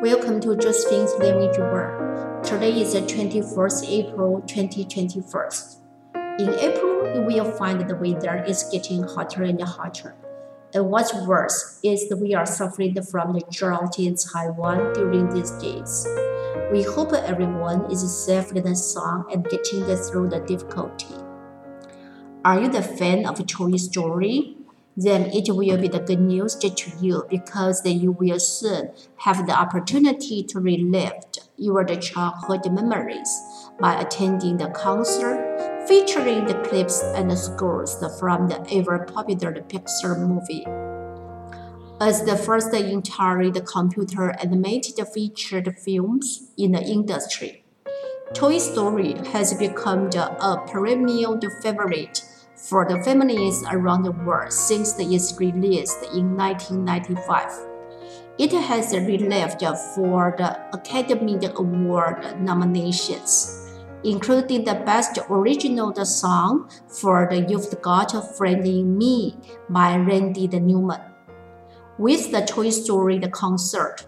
Welcome to Josephine's Language World. Today is the 21st April 2021. In April, you will find the weather is getting hotter and hotter. And what's worse is that we are suffering from the drought in Taiwan during these days. We hope everyone is safe and sound and getting through the difficulty. Are you the fan of Toy Story? Then it will be the good news to you because you will soon have the opportunity to relive your childhood memories by attending the concert featuring the clips and the scores from the ever popular Pixar movie. As the first entirely computer animated featured films in the industry, Toy Story has become a perennial favorite for the families around the world since its release in 1995. It has received four Academy Award nominations, including the Best Original Song for the You've Got a Friend in Me by Randy Newman. With the Toy Story the concert,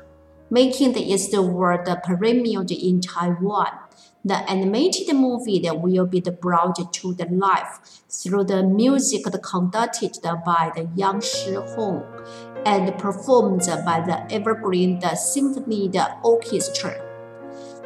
making it the World premiered in Taiwan the animated movie that will be brought to the life through the music conducted by the Yang Shi Hong and performed by the Evergreen Symphony Orchestra.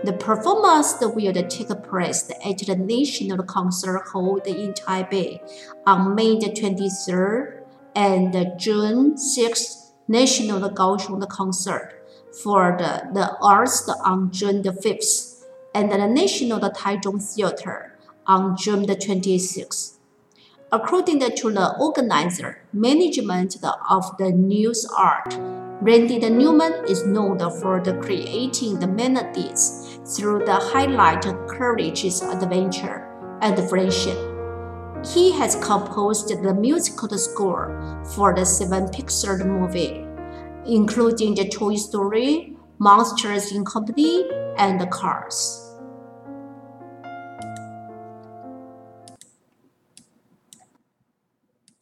The performance will take place at the National Concert Hall in Taipei on May 23rd and June 6th National Kaohsiung Concert for the, the Arts on June 5th and the National Taichung Theater on June 26. According to the organizer, management of the news art, Randy Newman is known for the creating the melodies through the highlight courage's adventure and friendship. He has composed the musical score for the seven Pixar movie, including the Toy Story, Monsters Inc., and The Cars.